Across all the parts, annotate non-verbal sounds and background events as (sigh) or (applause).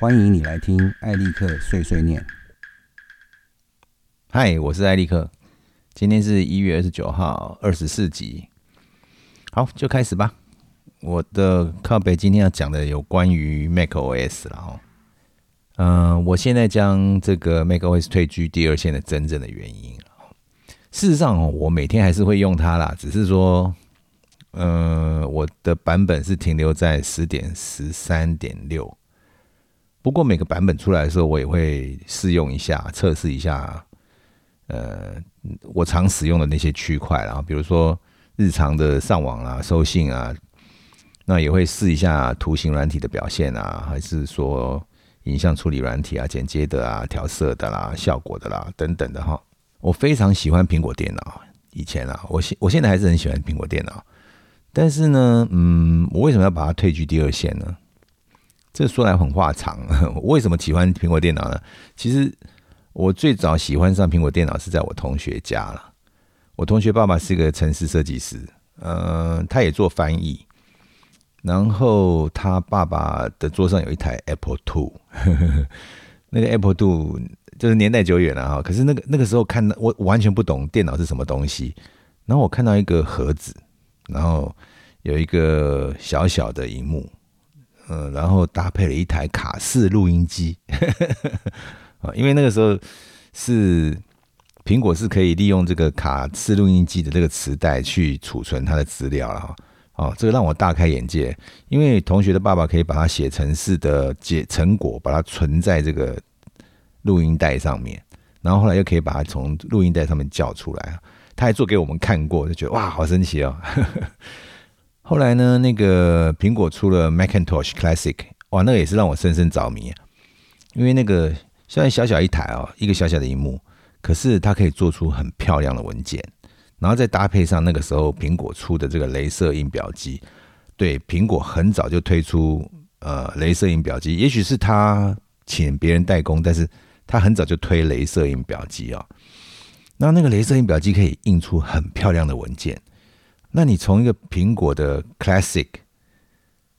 欢迎你来听艾利克碎碎念。嗨，我是艾利克，今天是一月二十九号，二十四集。好，就开始吧。我的靠北今天要讲的有关于 macOS 了哦。嗯，我现在将这个 macOS 退居第二线的真正的原因，事实上我每天还是会用它啦，只是说，嗯，我的版本是停留在十点十三点六。不过每个版本出来的时候，我也会试用一下，测试一下。呃，我常使用的那些区块，然后比如说日常的上网啊、收信啊，那也会试一下图形软体的表现啊，还是说影像处理软体啊、剪接的啊、调色的啦、效果的啦等等的哈。我非常喜欢苹果电脑，以前啊，我现我现在还是很喜欢苹果电脑，但是呢，嗯，我为什么要把它退居第二线呢？这说来很话长，(laughs) 我为什么喜欢苹果电脑呢？其实。我最早喜欢上苹果电脑是在我同学家了。我同学爸爸是个城市设计师，嗯，他也做翻译。然后他爸爸的桌上有一台 Apple Two，(laughs) 那个 Apple Two 就是年代久远了哈。可是那个那个时候看到我完全不懂电脑是什么东西。然后我看到一个盒子，然后有一个小小的荧幕，嗯，然后搭配了一台卡式录音机。(laughs) 啊，因为那个时候是苹果是可以利用这个卡式录音机的这个磁带去储存它的资料了哈。哦，这个让我大开眼界，因为同学的爸爸可以把它写成式的结成果，把它存在这个录音带上面，然后后来又可以把它从录音带上面叫出来他还做给我们看过，就觉得哇，好神奇哦。后来呢，那个苹果出了 Macintosh Classic，哇，那个也是让我深深着迷，因为那个。虽然小小一台哦，一个小小的荧幕，可是它可以做出很漂亮的文件，然后再搭配上那个时候苹果出的这个镭射印表机。对，苹果很早就推出呃镭射印表机，也许是他请别人代工，但是他很早就推镭射印表机啊。那那个镭射印表机可以印出很漂亮的文件。那你从一个苹果的 Classic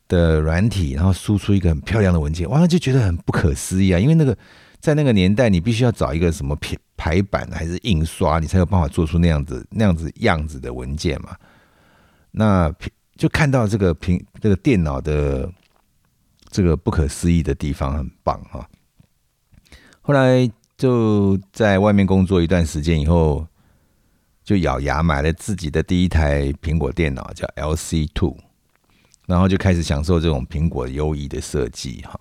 的软体，然后输出一个很漂亮的文件，哇，就觉得很不可思议啊，因为那个。在那个年代，你必须要找一个什么排排版还是印刷，你才有办法做出那样子那样子样子的文件嘛？那就看到这个平这个电脑的这个不可思议的地方，很棒哈。后来就在外面工作一段时间以后，就咬牙买了自己的第一台苹果电脑，叫 LC Two，然后就开始享受这种苹果优异的设计哈。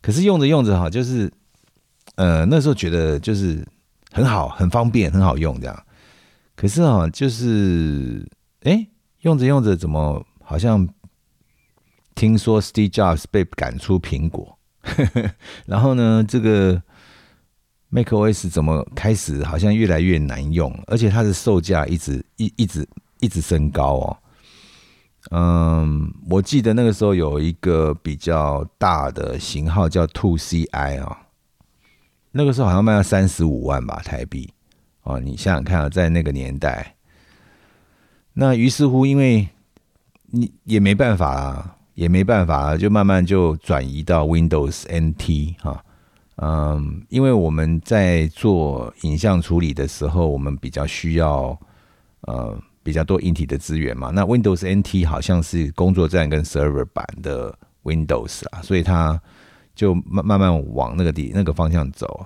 可是用着用着哈，就是，呃，那时候觉得就是很好，很方便，很好用这样。可是啊，就是，哎，用着用着，怎么好像听说 Steve Jobs 被赶出苹果，(laughs) 然后呢，这个 macOS 怎么开始好像越来越难用，而且它的售价一直一一直一直升高哦。嗯，我记得那个时候有一个比较大的型号叫 Two CI 啊，那个时候好像卖了三十五万吧台币哦。你想想看啊，在那个年代，那于是乎，因为你也没办法啊，也没办法啊，就慢慢就转移到 Windows NT 哈。嗯，因为我们在做影像处理的时候，我们比较需要呃。比较多硬体的资源嘛，那 Windows NT 好像是工作站跟 server 版的 Windows 啊，所以它就慢慢慢往那个地那个方向走。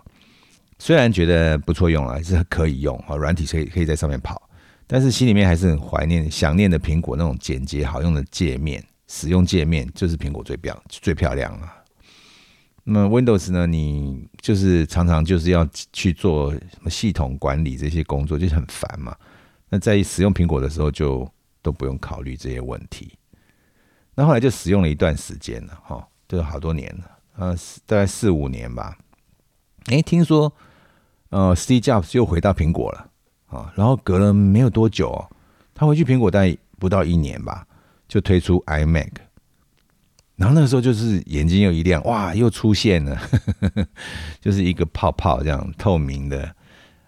虽然觉得不错用了，还是可以用啊，软体可以可以在上面跑，但是心里面还是很怀念、想念的苹果那种简洁好用的界面，使用界面就是苹果最漂最漂亮啊。那么 Windows 呢，你就是常常就是要去做什么系统管理这些工作，就是很烦嘛。那在使用苹果的时候，就都不用考虑这些问题。那后来就使用了一段时间了，哈，就好多年了，呃，大概四五年吧。哎，听说，呃，Steve Jobs 又回到苹果了，啊，然后隔了没有多久，哦他回去苹果待不到一年吧，就推出 iMac。然后那个时候就是眼睛又一亮，哇，又出现了，(laughs) 就是一个泡泡这样透明的。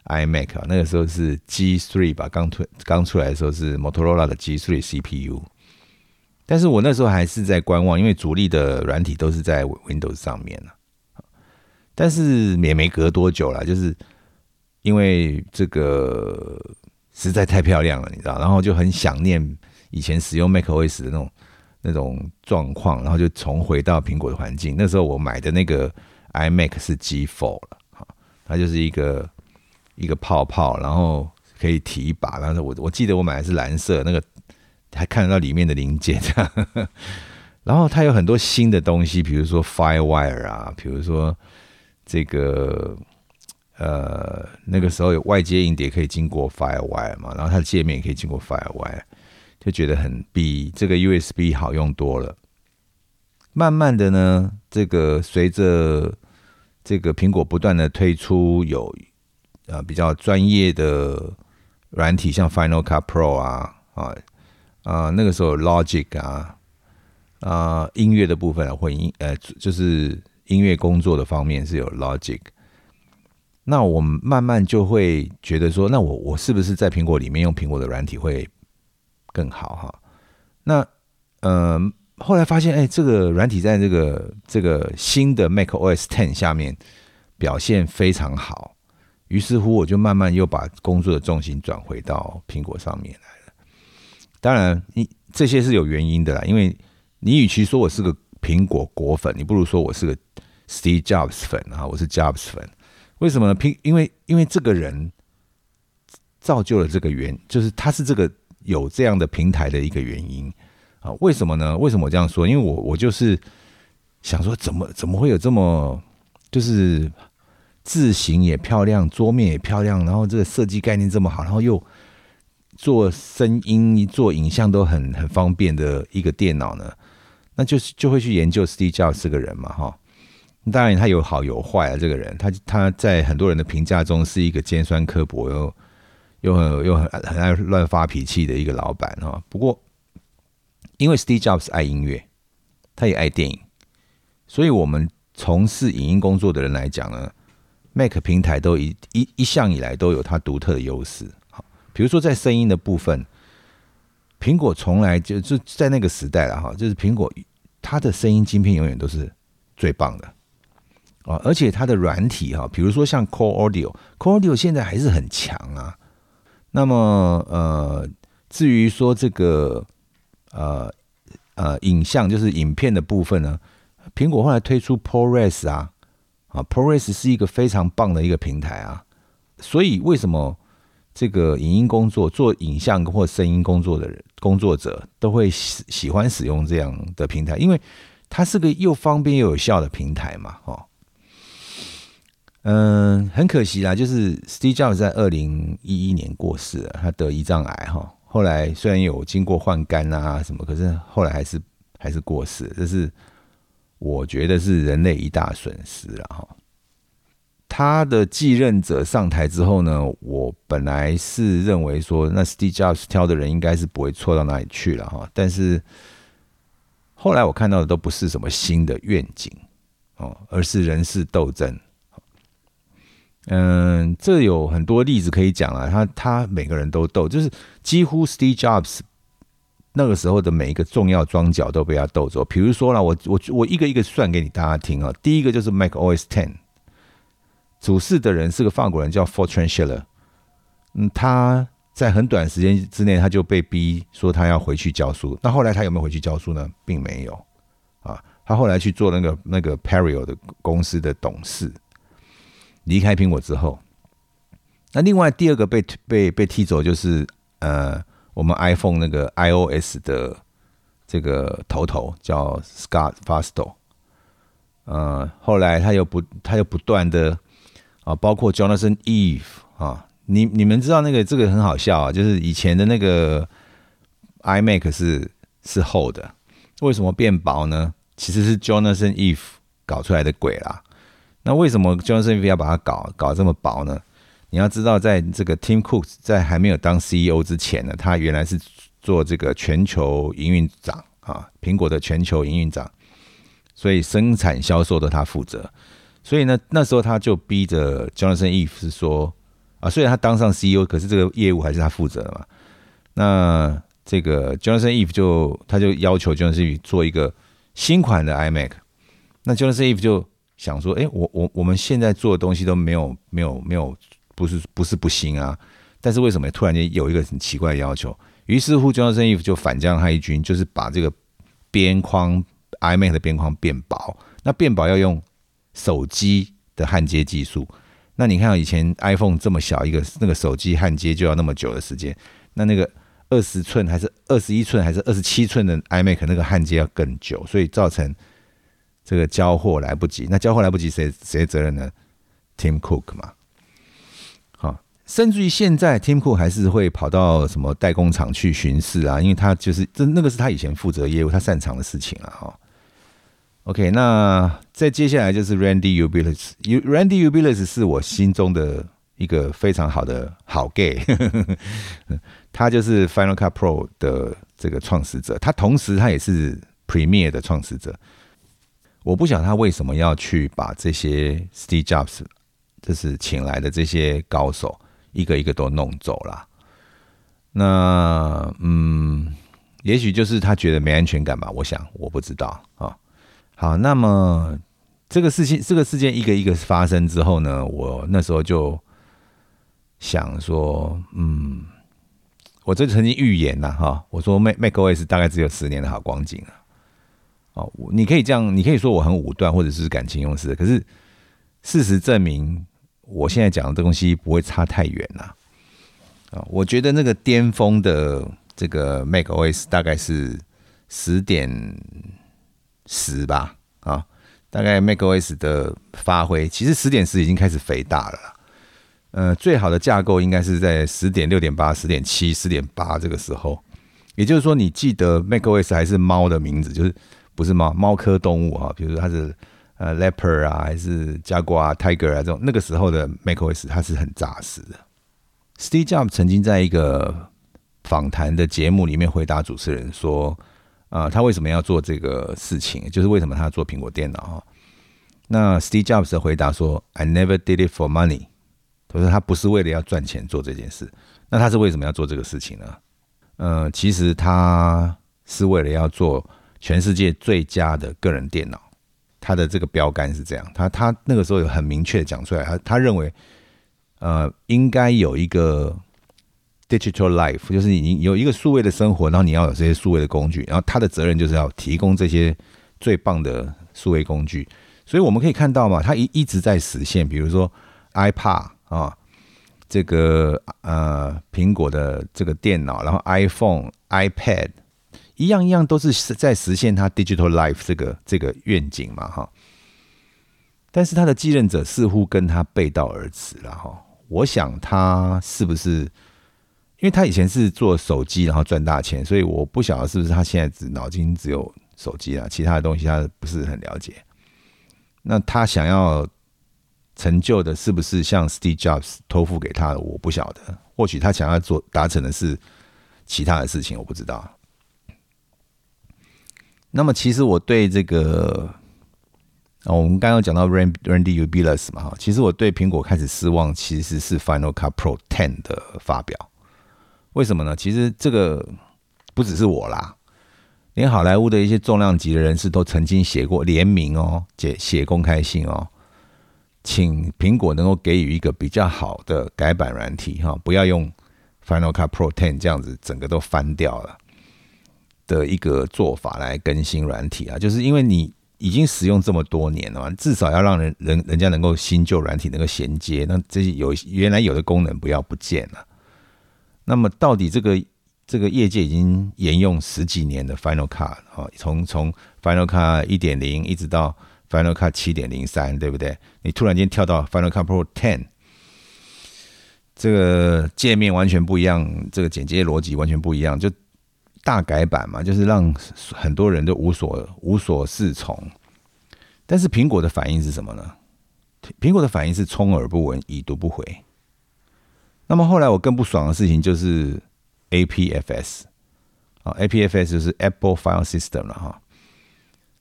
iMac，那个时候是 G3 吧，刚推刚出来的时候是 Motorola 的 G3 CPU。但是我那时候还是在观望，因为主力的软体都是在 Windows 上面但是也没隔多久了，就是因为这个实在太漂亮了，你知道，然后就很想念以前使用 macOS 的那种那种状况，然后就重回到苹果的环境。那时候我买的那个 iMac 是 G4 了，它就是一个一个泡泡，然后可以提一把。然后我我记得我买的是蓝色，那个还看得到里面的零件这样。(laughs) 然后它有很多新的东西，比如说 FireWire 啊，比如说。这个呃，那个时候有外接硬碟可以经过 FireWire 嘛，然后它的界面也可以经过 FireWire，就觉得很比这个 USB 好用多了。慢慢的呢，这个随着这个苹果不断的推出有呃比较专业的软体，像 Final Cut Pro 啊啊啊，那个时候 Logic 啊啊音乐的部分啊，混音呃就是。音乐工作的方面是有 Logic，那我们慢慢就会觉得说，那我我是不是在苹果里面用苹果的软体会更好哈？那呃后来发现，哎，这个软体在这个这个新的 Mac OS Ten 下面表现非常好，于是乎我就慢慢又把工作的重心转回到苹果上面来了。当然，你这些是有原因的啦，因为你与其说我是个苹果果粉，你不如说我是个 Steve Jobs 粉啊，我是 Jobs 粉。为什么呢？苹因为因为这个人造就了这个原，就是他是这个有这样的平台的一个原因啊。为什么呢？为什么我这样说？因为我我就是想说，怎么怎么会有这么就是字形也漂亮，桌面也漂亮，然后这个设计概念这么好，然后又做声音、做影像都很很方便的一个电脑呢？那就是就会去研究 Steve Jobs 这个人嘛，哈。当然他有好有坏啊，这个人他他在很多人的评价中是一个尖酸刻薄又又很又很很爱乱发脾气的一个老板哈。不过因为 Steve Jobs 爱音乐，他也爱电影，所以我们从事影音工作的人来讲呢，Mac 平台都一一一向以来都有它独特的优势。好，比如说在声音的部分。苹果从来就就在那个时代了哈，就是苹果它的声音晶片永远都是最棒的啊，而且它的软体哈，比如说像 Core Audio，Core Audio 现在还是很强啊。那么呃，至于说这个呃呃影像就是影片的部分呢，苹果后来推出 ProRes 啊啊，ProRes 是一个非常棒的一个平台啊，所以为什么？这个影音工作做影像或声音工作的人工作者都会喜喜欢使用这样的平台，因为它是个又方便又有效的平台嘛，哦，嗯，很可惜啦，就是 Steve Jobs 在二零一一年过世了，他得胰脏癌哈，后来虽然有经过换肝啊什么，可是后来还是还是过世，这是我觉得是人类一大损失了哈。他的继任者上台之后呢，我本来是认为说，那 Steve Jobs 挑的人应该是不会错到哪里去了哈。但是后来我看到的都不是什么新的愿景哦，而是人事斗争。嗯，这有很多例子可以讲啊。他他每个人都斗，就是几乎 Steve Jobs 那个时候的每一个重要庄脚都被他斗走。比如说呢，我我我一个一个算给你大家听啊。第一个就是 Mac OS Ten。主事的人是个法国人，叫 Fortran Schiller。嗯，他在很短时间之内，他就被逼说他要回去教书。那后来他有没有回去教书呢？并没有。啊，他后来去做那个那个 Perio 的公司的董事，离开苹果之后。那另外第二个被被被踢走就是呃，我们 iPhone 那个 iOS 的这个头头叫 Scott Fasto，。呃，后来他又不他又不断的。啊，包括 Jonathan Eve 啊，你你们知道那个这个很好笑啊，就是以前的那个 iMac 是是厚的，为什么变薄呢？其实是 Jonathan Eve 搞出来的鬼啦。那为什么 Jonathan Eve 要把它搞搞这么薄呢？你要知道，在这个 Tim Cook 在还没有当 CEO 之前呢，他原来是做这个全球营运长啊，苹果的全球营运长，所以生产销售都他负责。所以呢，那时候他就逼着 Jonathan Eve 是说啊，虽然他当上 CEO，可是这个业务还是他负责的嘛。那这个 Jonathan Eve 就他就要求 Jonathan Eve 做一个新款的 iMac，那 Jonathan Eve 就想说，哎，我我我们现在做的东西都没有没有没有，不是不是不行啊，但是为什么突然间有一个很奇怪的要求？于是乎，Johnson Eve 就反将他一军，就是把这个边框 iMac 的边框变薄，那变薄要用手机的焊接技术。那你看，以前 iPhone 这么小一个，那个手机焊接就要那么久的时间。那那个二十寸还是二十一寸还是二十七寸的 iMac，那个焊接要更久，所以造成这个交货来不及。那交货来不及，谁谁责任呢？Tim Cook 嘛。好，甚至于现在 Tim Cook 还是会跑到什么代工厂去巡视啊，因为他就是这那个是他以前负责业务，他擅长的事情了哈。OK，那再接下来就是 Randy Ubilis，Randy Ubilis 是我心中的一个非常好的好 gay，(laughs) 他就是 Final Cut Pro 的这个创始者，他同时他也是 Premiere 的创始者。我不晓得他为什么要去把这些 Steve Jobs 就是请来的这些高手一个一个都弄走了。那嗯，也许就是他觉得没安全感吧，我想我不知道啊。好，那么这个事情，这个事件一个一个发生之后呢，我那时候就想说，嗯，我这曾经预言呐，哈，我说 Mac macOS 大概只有十年的好光景了。哦，你可以这样，你可以说我很武断，或者是感情用事，可是事实证明，我现在讲的东西不会差太远呐。啊，我觉得那个巅峰的这个 macOS 大概是十点。十吧，啊，大概 macOS 的发挥，其实十点十已经开始肥大了。呃，最好的架构应该是在十点六点八、十点七、十点八这个时候。也就是说，你记得 macOS 还是猫的名字，就是不是猫猫科动物啊，比如说它是呃 leopard 啊，还是 jaguar、tiger 啊这种，那个时候的 macOS 它是很扎实的。Steve Jobs 曾经在一个访谈的节目里面回答主持人说。啊，他为什么要做这个事情？就是为什么他要做苹果电脑哈？那 Steve Jobs 的回答说：“I never did it for money。”他说他不是为了要赚钱做这件事。那他是为什么要做这个事情呢？呃，其实他是为了要做全世界最佳的个人电脑。他的这个标杆是这样，他他那个时候有很明确的讲出来，他他认为，呃，应该有一个。Digital life 就是你有一个数位的生活，然后你要有这些数位的工具，然后他的责任就是要提供这些最棒的数位工具。所以我们可以看到嘛，他一一直在实现，比如说 iPad 啊，这个呃苹果的这个电脑，然后 iPhone、iPad 一样一样都是在实现他 Digital life 这个这个愿景嘛哈。但是他的继任者似乎跟他背道而驰了哈。我想他是不是？因为他以前是做手机，然后赚大钱，所以我不晓得是不是他现在只脑筋只有手机啊，其他的东西他不是很了解。那他想要成就的，是不是像 Steve Jobs 托付给他的？我不晓得。或许他想要做达成的是其他的事情，我不知道。那么，其实我对这个，我们刚刚讲到 Randy Ubilis 嘛，哈，其实我对苹果开始失望，其实是 Final Cut Pro Ten 的发表。为什么呢？其实这个不只是我啦，连好莱坞的一些重量级的人士都曾经写过联名哦，写写公开信哦，请苹果能够给予一个比较好的改版软体哈，不要用 Final Cut Pro Ten 这样子整个都翻掉了的一个做法来更新软体啊，就是因为你已经使用这么多年了嘛，至少要让人人人家能够新旧软体能够衔接，那这些有原来有的功能不要不见了。那么，到底这个这个业界已经沿用十几年的 Final Cut 啊，从从 Final Cut 一点零一直到 Final Cut 七点零三，对不对？你突然间跳到 Final Cut Pro Ten，这个界面完全不一样，这个剪接逻辑完全不一样，就大改版嘛，就是让很多人都无所无所适从。但是苹果的反应是什么呢？苹果的反应是充耳不闻，已读不回。那么后来我更不爽的事情就是 APFS 啊，APFS 就是 Apple File System 了哈。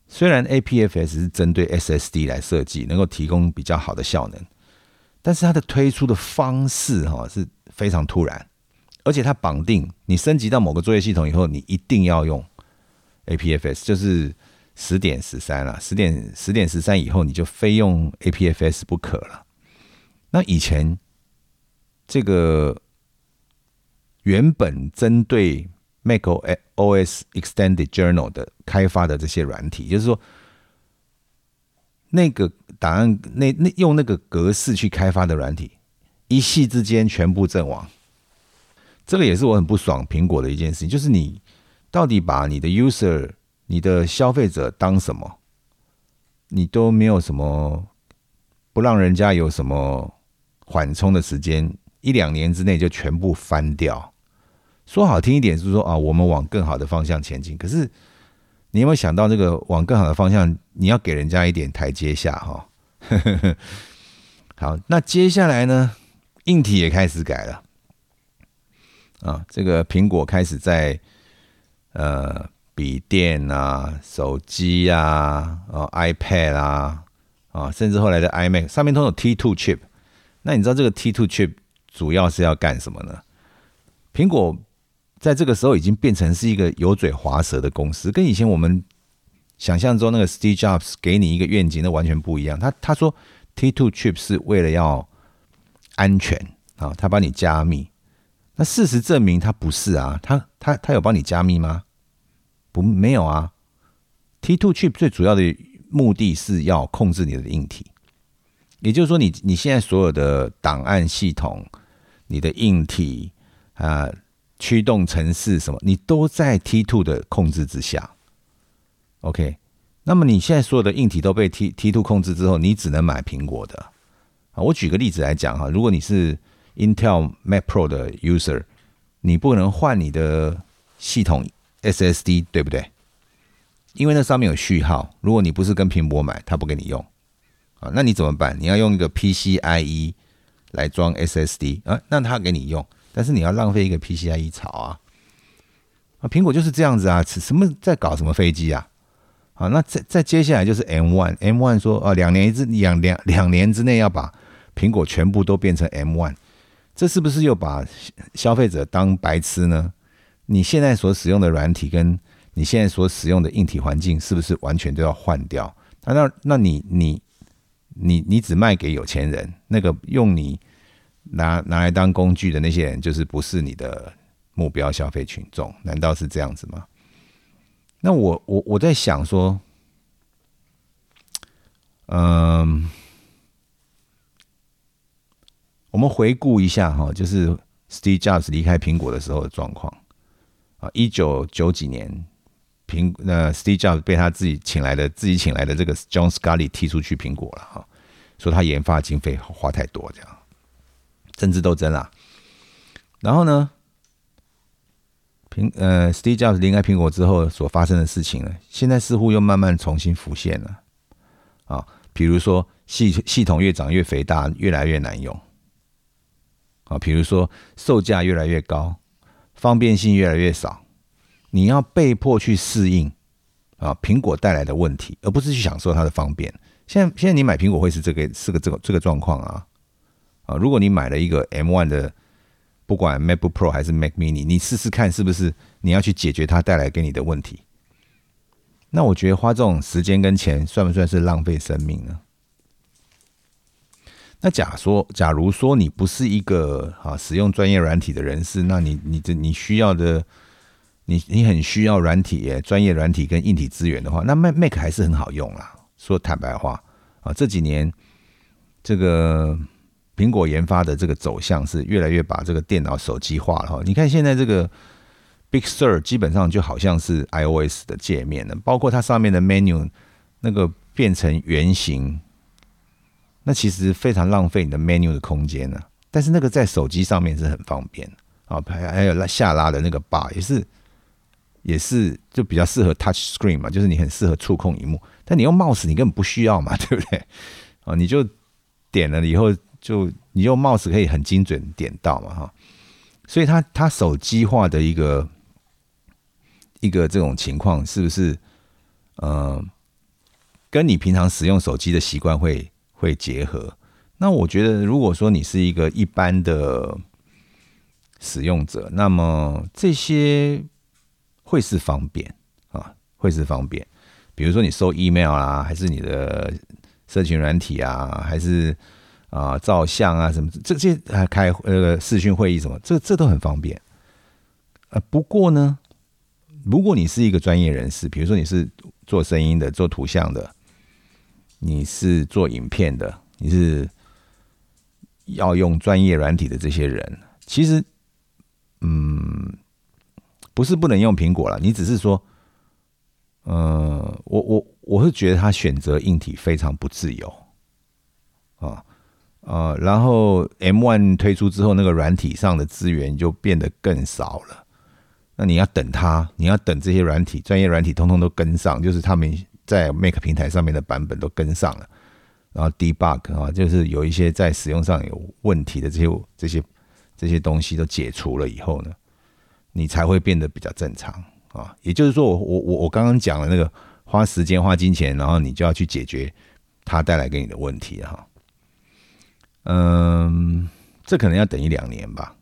虽然 APFS 是针对 SSD 来设计，能够提供比较好的效能，但是它的推出的方式哈是非常突然，而且它绑定你升级到某个作业系统以后，你一定要用 APFS，就是十点十三了，十点十点十三以后你就非用 APFS 不可了。那以前这个原本针对 Mac OS Extended Journal 的开发的这些软体，就是说那个档案那那用那个格式去开发的软体，一夕之间全部阵亡。这个也是我很不爽苹果的一件事情，就是你到底把你的 user、你的消费者当什么？你都没有什么不让人家有什么缓冲的时间，一两年之内就全部翻掉。说好听一点是说啊，我们往更好的方向前进。可是你有没有想到，这个往更好的方向，你要给人家一点台阶下哈？(laughs) 好，那接下来呢，硬体也开始改了。啊，这个苹果开始在呃笔电啊、手机啊、哦 iPad 啊啊，甚至后来的 iMac 上面都有 T2 chip。那你知道这个 T2 chip 主要是要干什么呢？苹果在这个时候已经变成是一个油嘴滑舌的公司，跟以前我们想象中那个 Steve Jobs 给你一个愿景，那完全不一样。他他说 T2 chip 是为了要安全啊，他帮你加密。那事实证明，它不是啊，它它它有帮你加密吗？不，没有啊。T two chip 最主要的目的是要控制你的硬体，也就是说，你你现在所有的档案系统、你的硬体啊、驱动程式什么，你都在 T two 的控制之下。OK，那么你现在所有的硬体都被 T T two 控制之后，你只能买苹果的啊。我举个例子来讲哈，如果你是 Intel Mac Pro 的 user，你不能换你的系统 SSD，对不对？因为那上面有序号，如果你不是跟苹果买，他不给你用啊。那你怎么办？你要用一个 PCIe 来装 SSD 啊？那他给你用，但是你要浪费一个 PCIe 槽啊。啊，苹果就是这样子啊，什么在搞什么飞机啊？好，那再再接下来就是 M One，M One 说啊，两年之两两两年之内要把苹果全部都变成 M One。这是不是又把消费者当白痴呢？你现在所使用的软体跟你现在所使用的硬体环境，是不是完全都要换掉？那那那你你你你只卖给有钱人，那个用你拿拿来当工具的那些人，就是不是你的目标消费群众？难道是这样子吗？那我我我在想说，嗯。我们回顾一下哈，就是 Steve Jobs 离开苹果的时候的状况啊，一九九几年，苹那 Steve Jobs 被他自己请来的自己请来的这个 John Scully 踢出去苹果了哈，说他研发经费花太多这样，政治斗争啦。然后呢，苹呃 Steve Jobs 离开苹果之后所发生的事情呢，现在似乎又慢慢重新浮现了啊，比如说系系统越长越肥大，越来越难用。啊，比如说售价越来越高，方便性越来越少，你要被迫去适应啊苹果带来的问题，而不是去享受它的方便。现在现在你买苹果会是这个是个这个这个状况啊啊！如果你买了一个 M1 的，不管 MacBook Pro 还是 Mac Mini，你试试看是不是你要去解决它带来给你的问题？那我觉得花这种时间跟钱，算不算是浪费生命呢？那假说，假如说你不是一个啊使用专业软体的人士，那你你这你需要的，你你很需要软体、专业软体跟硬体资源的话，那 Mac Mac 还是很好用啦。说坦白话啊，这几年这个苹果研发的这个走向是越来越把这个电脑手机化了哈。你看现在这个 Big Sur 基本上就好像是 iOS 的界面了，包括它上面的 menu 那个变成圆形。那其实非常浪费你的 menu 的空间呢，但是那个在手机上面是很方便啊，还还有拉下拉的那个 bar 也是也是就比较适合 touch screen 嘛，就是你很适合触控荧幕，但你用 mouse 你根本不需要嘛，(laughs) 对不对？啊，你就点了以后就你用 mouse 可以很精准点到嘛，哈，所以它它手机化的一个一个这种情况是不是呃跟你平常使用手机的习惯会？会结合，那我觉得，如果说你是一个一般的使用者，那么这些会是方便啊，会是方便。比如说你收 email 啊，还是你的社群软体啊，还是啊照相啊什么，这些还开呃视讯会议什么，这这都很方便。呃，不过呢，如果你是一个专业人士，比如说你是做声音的、做图像的，你是做影片的，你是要用专业软体的这些人，其实，嗯，不是不能用苹果了，你只是说。呃，我我我是觉得他选择硬体非常不自由，啊啊，然后 M One 推出之后，那个软体上的资源就变得更少了。那你要等它，你要等这些软体、专业软体通通都跟上，就是他们在 Mac 平台上面的版本都跟上了，然后 Debug 啊，就是有一些在使用上有问题的这些这些这些东西都解除了以后呢，你才会变得比较正常。啊，也就是说，我我我我刚刚讲了那个花时间花金钱，然后你就要去解决它带来给你的问题哈。嗯，这可能要等一两年吧。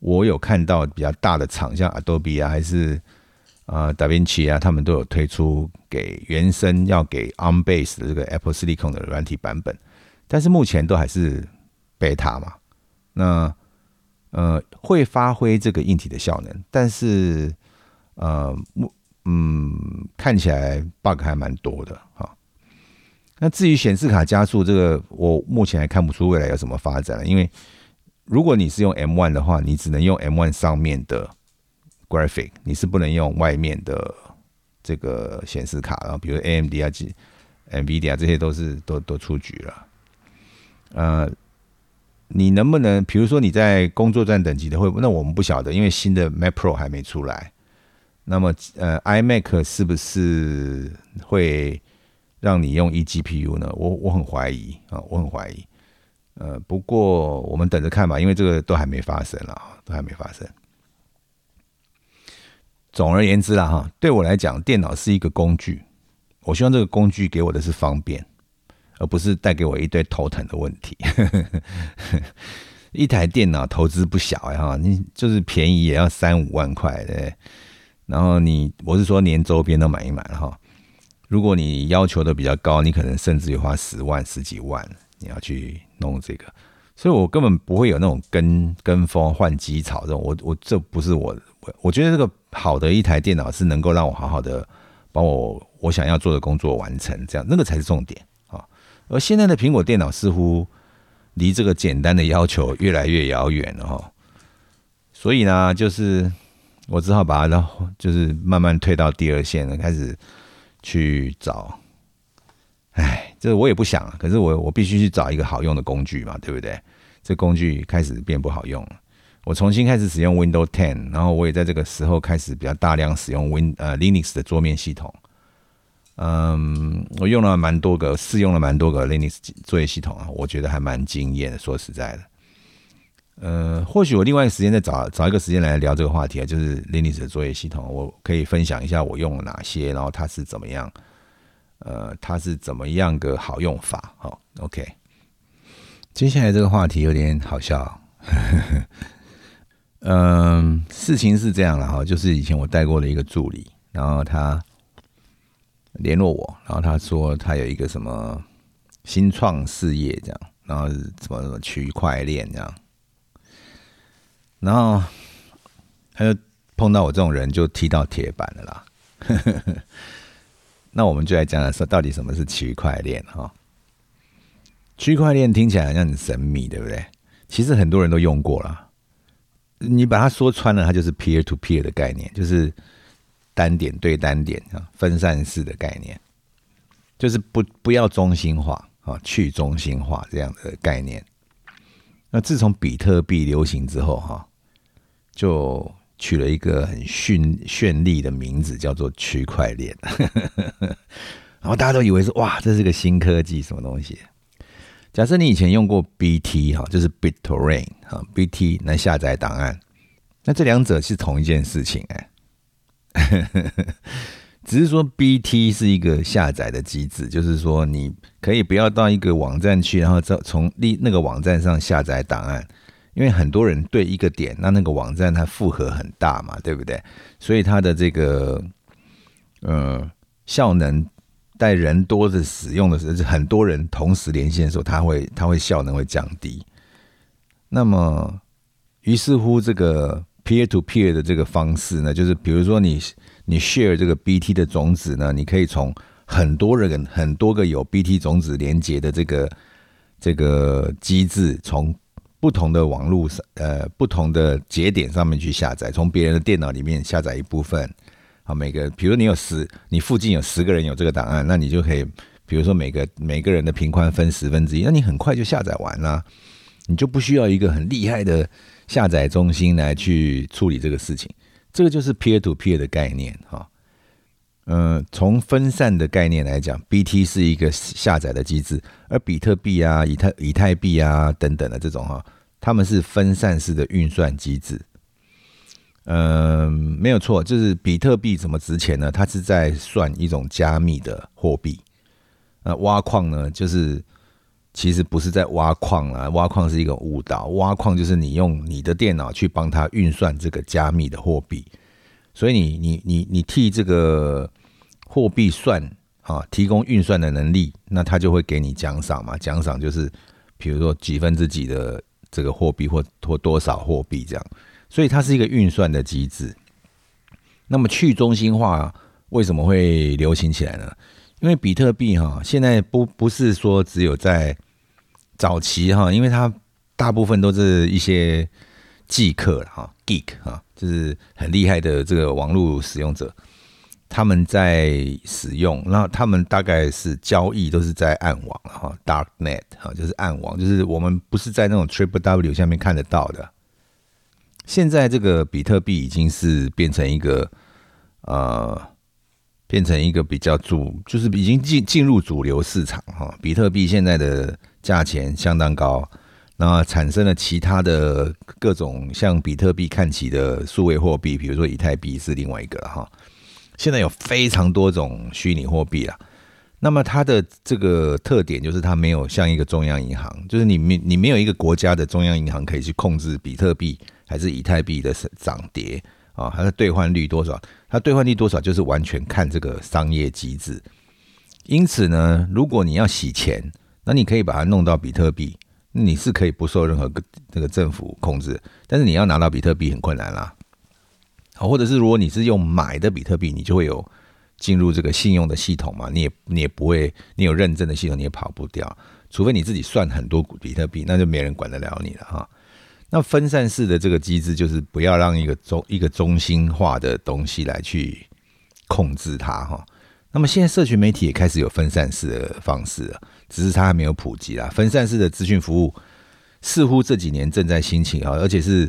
我有看到比较大的厂，像 Adobe 啊，还是啊达芬奇啊，他们都有推出给原生要给 ARM base 的这个 Apple Silicon 的软体版本，但是目前都还是 beta 嘛。那呃，会发挥这个硬体的效能，但是。呃，目嗯，看起来 bug 还蛮多的哈。那至于显示卡加速这个，我目前还看不出未来有什么发展了。因为如果你是用 M one 的话，你只能用 M one 上面的 graphic，你是不能用外面的这个显示卡。然后，比如 AMD 啊、G、NVIDIA 这些都是都都出局了。呃，你能不能，比如说你在工作站等级的会，那我们不晓得，因为新的 Mac Pro 还没出来。那么，呃，iMac 是不是会让你用 eGPU 呢？我我很怀疑啊，我很怀疑。呃，不过我们等着看吧，因为这个都还没发生了，都还没发生。总而言之啦，哈，对我来讲，电脑是一个工具。我希望这个工具给我的是方便，而不是带给我一堆头疼的问题。(laughs) 一台电脑投资不小呀，哈，你就是便宜也要三五万块的。然后你，我是说连周边都买一买哈。如果你要求的比较高，你可能甚至于花十万、十几万，你要去弄这个。所以我根本不会有那种跟跟风换机槽这种。我我这不是我，我觉得这个好的一台电脑是能够让我好好的把我我想要做的工作完成，这样那个才是重点啊。而现在的苹果电脑似乎离这个简单的要求越来越遥远了哈。所以呢，就是。我只好把它，然后就是慢慢退到第二线了，开始去找。哎，这我也不想，可是我我必须去找一个好用的工具嘛，对不对？这工具开始变不好用了。我重新开始使用 Windows Ten，然后我也在这个时候开始比较大量使用 Win 呃 Linux 的桌面系统。嗯，我用了蛮多个，试用了蛮多个 Linux 作业系统啊，我觉得还蛮惊艳的。说实在的。呃，或许我另外一个时间再找找一个时间来聊这个话题啊，就是 Linux 的作业系统，我可以分享一下我用了哪些，然后它是怎么样，呃，它是怎么样个好用法。好，OK。接下来这个话题有点好笑。嗯，事情是这样了哈，就是以前我带过的一个助理，然后他联络我，然后他说他有一个什么新创事业这样，然后什么什么区块链这样。然后他就碰到我这种人，就踢到铁板了啦。(laughs) 那我们就来讲讲说，到底什么是区块链？哈，区块链听起来好像很神秘，对不对？其实很多人都用过了。你把它说穿了，它就是 peer to peer 的概念，就是单点对单点啊，分散式的概念，就是不不要中心化啊，去中心化这样的概念。那自从比特币流行之后，哈。就取了一个很绚绚丽的名字，叫做区块链。(laughs) 然后大家都以为是哇，这是个新科技，什么东西？假设你以前用过 BT 哈，就是 BitTorrent 哈，BT 来下载档案，那这两者是同一件事情哎。(laughs) 只是说 BT 是一个下载的机制，就是说你可以不要到一个网站去，然后从从那那个网站上下载档案。因为很多人对一个点，那那个网站它负荷很大嘛，对不对？所以它的这个呃效能，在人多的使用的时候，很多人同时连线的时候，它会它会效能会降低。那么，于是乎这个 peer to peer 的这个方式呢，就是比如说你你 share 这个 BT 的种子呢，你可以从很多人很多个有 BT 种子连接的这个这个机制，从不同的网络上呃不同的节点上面去下载，从别人的电脑里面下载一部分。啊，每个比如你有十，你附近有十个人有这个档案，那你就可以，比如说每个每个人的频宽分十分之一，那你很快就下载完了。你就不需要一个很厉害的下载中心来去处理这个事情，这个就是 peer to peer 的概念哈。嗯，从分散的概念来讲，BT 是一个下载的机制，而比特币啊、以太以太币啊等等的这种哈，他们是分散式的运算机制。嗯，没有错，就是比特币怎么值钱呢？它是在算一种加密的货币。那挖矿呢，就是。其实不是在挖矿啊，挖矿是一个误导。挖矿就是你用你的电脑去帮他运算这个加密的货币，所以你你你你替这个货币算啊，提供运算的能力，那他就会给你奖赏嘛。奖赏就是比如说几分之几的这个货币或或多少货币这样，所以它是一个运算的机制。那么去中心化为什么会流行起来呢？因为比特币哈，现在不不是说只有在早期哈，因为它大部分都是一些寄客哈，geek 哈，就是很厉害的这个网络使用者，他们在使用，那他们大概是交易都是在暗网哈，dark net 哈，就是暗网，就是我们不是在那种 triple w 下面看得到的。现在这个比特币已经是变成一个呃。变成一个比较主，就是已经进进入主流市场哈。比特币现在的价钱相当高，那产生了其他的各种像比特币看齐的数位货币，比如说以太币是另外一个哈。现在有非常多种虚拟货币啊。那么它的这个特点就是它没有像一个中央银行，就是你没你没有一个国家的中央银行可以去控制比特币还是以太币的涨跌。啊，它的兑换率多少？它兑换率多少就是完全看这个商业机制。因此呢，如果你要洗钱，那你可以把它弄到比特币，你是可以不受任何这个政府控制。但是你要拿到比特币很困难啦。好，或者是如果你是用买的比特币，你就会有进入这个信用的系统嘛，你也你也不会，你有认证的系统你也跑不掉，除非你自己算很多比特币，那就没人管得了你了哈。那分散式的这个机制，就是不要让一个中一个中心化的东西来去控制它哈。那么现在社群媒体也开始有分散式的方式了，只是它还没有普及啦。分散式的资讯服务似乎这几年正在兴起啊，而且是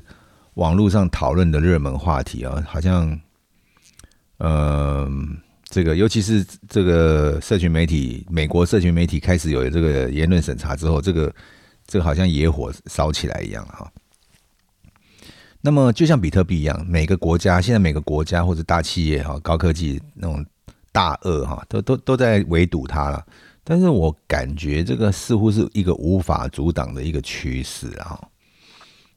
网络上讨论的热门话题啊。好像，嗯，这个尤其是这个社群媒体，美国社群媒体开始有这个言论审查之后，这个这个好像野火烧起来一样哈。那么就像比特币一样，每个国家现在每个国家或者大企业哈、高科技那种大鳄哈，都都都在围堵它了。但是我感觉这个似乎是一个无法阻挡的一个趋势啊。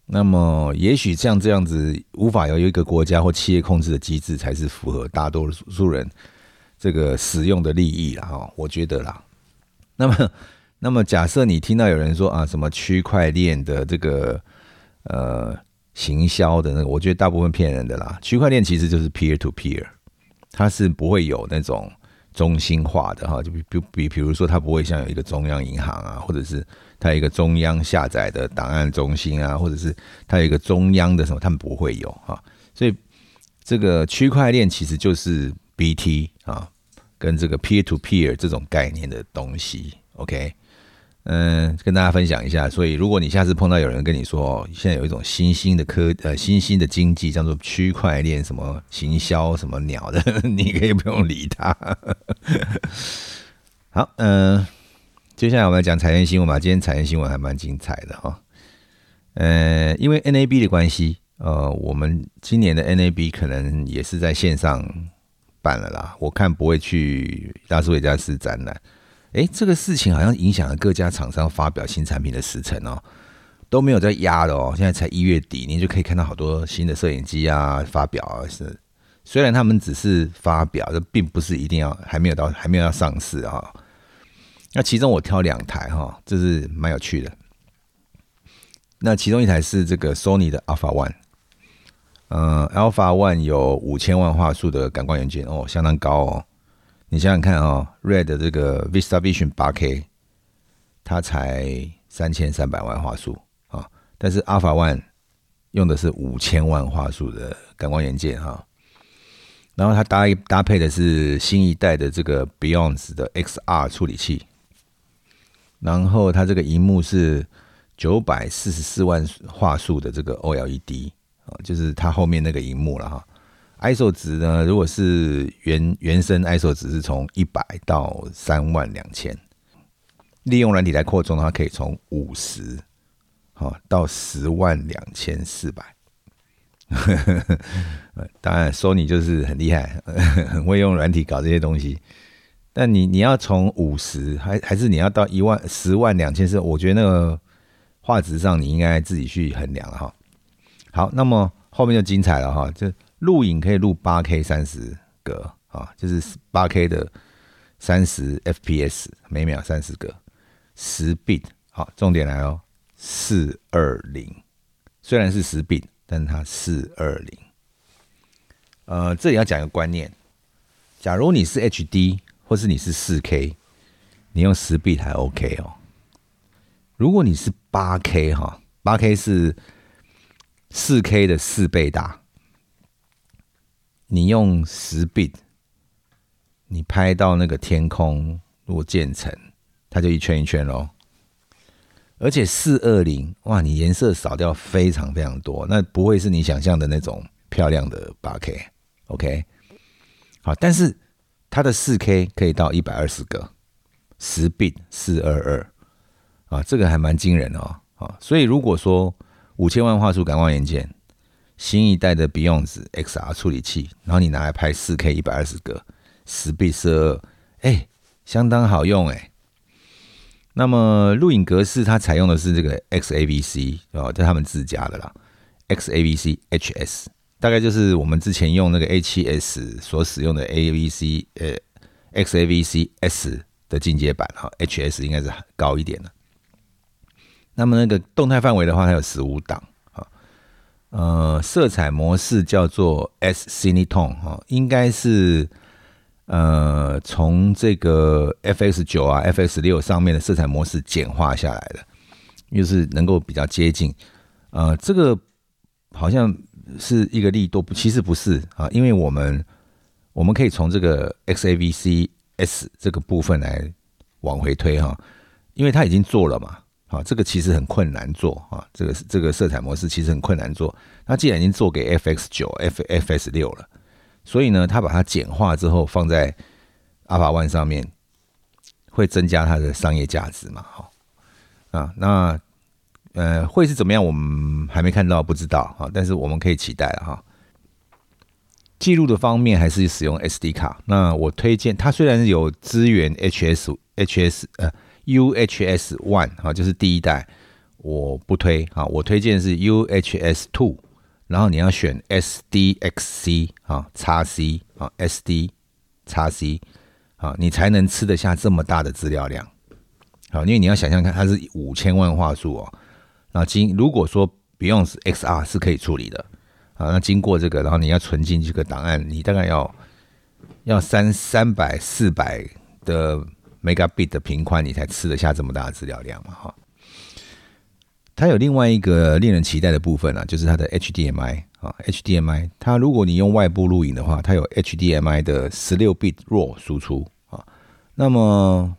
那么也许像这样子无法由一个国家或企业控制的机制，才是符合大多数人这个使用的利益了哈。我觉得啦。那么，那么假设你听到有人说啊，什么区块链的这个呃。行销的那个，我觉得大部分骗人的啦。区块链其实就是 peer to peer，它是不会有那种中心化的哈，就比比比，比如说它不会像有一个中央银行啊，或者是它有一个中央下载的档案中心啊，或者是它有一个中央的什么，他们不会有哈。所以这个区块链其实就是 BT 啊，跟这个 peer to peer 这种概念的东西，OK。嗯，跟大家分享一下。所以，如果你下次碰到有人跟你说，现在有一种新兴的科呃新兴的经济叫做区块链，什么行销什么鸟的，(laughs) 你可以不用理他。(laughs) 好，嗯，接下来我们来讲财经新闻吧。今天财经新闻还蛮精彩的哈。呃，因为 NAB 的关系，呃，我们今年的 NAB 可能也是在线上办了啦。我看不会去拉斯维加斯展览。哎，这个事情好像影响了各家厂商发表新产品的时程哦，都没有在压的哦。现在才一月底，你就可以看到好多新的摄影机啊发表啊。是，虽然他们只是发表，这并不是一定要还没有到还没有要上市啊。那其中我挑两台哈，这是蛮有趣的。那其中一台是这个 Sony 的 Alpha One，嗯，Alpha One 有五千万画素的感光元件哦，相当高哦。你想想看啊，Red 这个 Vista Vision 八 K，它才三千三百万画素啊，但是 Alpha One 用的是五千万画素的感光元件哈。然后它搭搭配的是新一代的这个 Beyond 的 XR 处理器，然后它这个荧幕是。九百四十四万画素的这个 OLED 啊，就是它后面那个荧幕了哈。ISO 值呢，如果是原原生 ISO 值是从一百到三万两千，利用软体来扩充的话，可以从五十好到十万两千四百。当然，Sony 就是很厉害，(laughs) 很会用软体搞这些东西。但你你要从五十还还是你要到一万十万两千四，我觉得那个。画质上你应该自己去衡量了哈。好，那么后面就精彩了哈。这录影可以录八 K 三十格啊，就是八 K 的三十 FPS 每秒三十格，十 bit。好，重点来哦，四二零。虽然是十 bit，但它四二零。呃，这里要讲一个观念：假如你是 HD 或是你是四 K，你用十 bit 还 OK 哦。如果你是八 K 哈，八 K 是四 K 的四倍大，你用十 bit，你拍到那个天空如果渐层，它就一圈一圈喽。而且四二零哇，你颜色少掉非常非常多，那不会是你想象的那种漂亮的八 K，OK？好，但是它的四 K 可以到一百二十个十 bit 四二二。啊，这个还蛮惊人哦，啊，所以如果说五千万画素感光元件，新一代的 Beyond XR 处理器，然后你拿来拍四 K 一百二十个十 B 十二，哎，相当好用哎。那么录影格式它采用的是这个 XAVC 哦，这他们自家的啦，XAVC HS，大概就是我们之前用那个 A7S 所使用的 AVC 呃 XAVC S 的进阶版哈，HS 应该是高一点的。那么那个动态范围的话，它有十五档，呃，色彩模式叫做 S Cinetone 哈，应该是呃从这个 FX 九啊、FX 六上面的色彩模式简化下来的，又是能够比较接近。呃，这个好像是一个力度，其实不是啊，因为我们我们可以从这个 XAVC S 这个部分来往回推哈，因为它已经做了嘛。啊，这个其实很困难做啊，这个这个色彩模式其实很困难做。那既然已经做给 FX 九、F FS 六了，所以呢，它把它简化之后放在 Alpha One 上面，会增加它的商业价值嘛？哈啊，那呃会是怎么样？我们还没看到，不知道啊。但是我们可以期待哈。记录的方面还是使用 SD 卡。那我推荐它，虽然有支援 HS HS 呃。UHS One 啊，就是第一代，我不推啊，我推荐是 UHS Two，然后你要选 SDXC 啊，叉 C 啊，SD 叉 C 啊，你才能吃得下这么大的资料量。好，因为你要想象看，它是五千万画素哦，那经如果说 Beyond XR 是可以处理的啊，那经过这个，然后你要存进这个档案，你大概要要三三百四百的。Megabit 的频宽，你才吃得下这么大的资料量嘛？哈，它有另外一个令人期待的部分啊，就是它的 HDMI 啊，HDMI，它如果你用外部录影的话，它有 HDMI 的十六 bit RAW 输出啊。那么，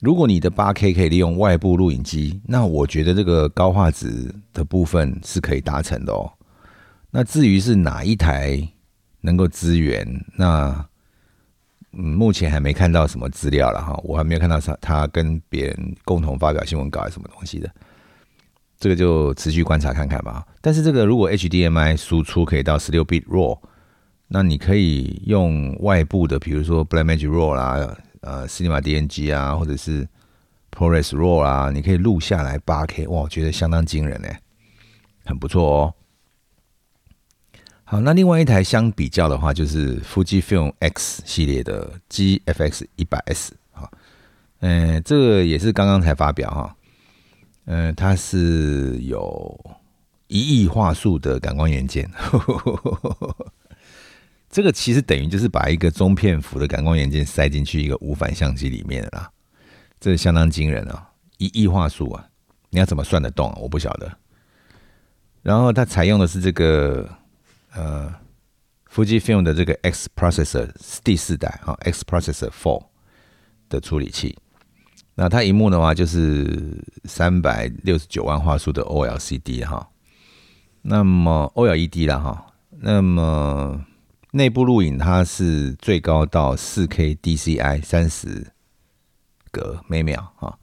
如果你的八 K 可以利用外部录影机，那我觉得这个高画质的部分是可以达成的哦。那至于是哪一台能够支援，那？嗯，目前还没看到什么资料了哈，我还没有看到他他跟别人共同发表新闻稿还是什么东西的，这个就持续观察看看吧。但是这个如果 HDMI 输出可以到十六 bit RAW，那你可以用外部的，比如说 Blackmagic RAW 啦，呃，Cinema DNG 啊，或者是 ProRes RAW 啊，你可以录下来八 K，哇，我觉得相当惊人哎，很不错哦。好，那另外一台相比较的话，就是 Fujifilm X 系列的 GFX 一百 S 啊，嗯，这个也是刚刚才发表哈，嗯，它是有一亿画素的感光元件，(laughs) 这个其实等于就是把一个中片幅的感光元件塞进去一个无反相机里面啦，这相当惊人啊，一亿画素啊，你要怎么算得动？啊我不晓得。然后它采用的是这个。呃，Fujifilm 的这个 X Processor 第四代哈，X Processor Four 的处理器，那它荧幕的话就是三百六十九万画素的 OLCD 哈，那么 OLED 了哈，那么内部录影它是最高到四 K DCI 三十格每秒哈，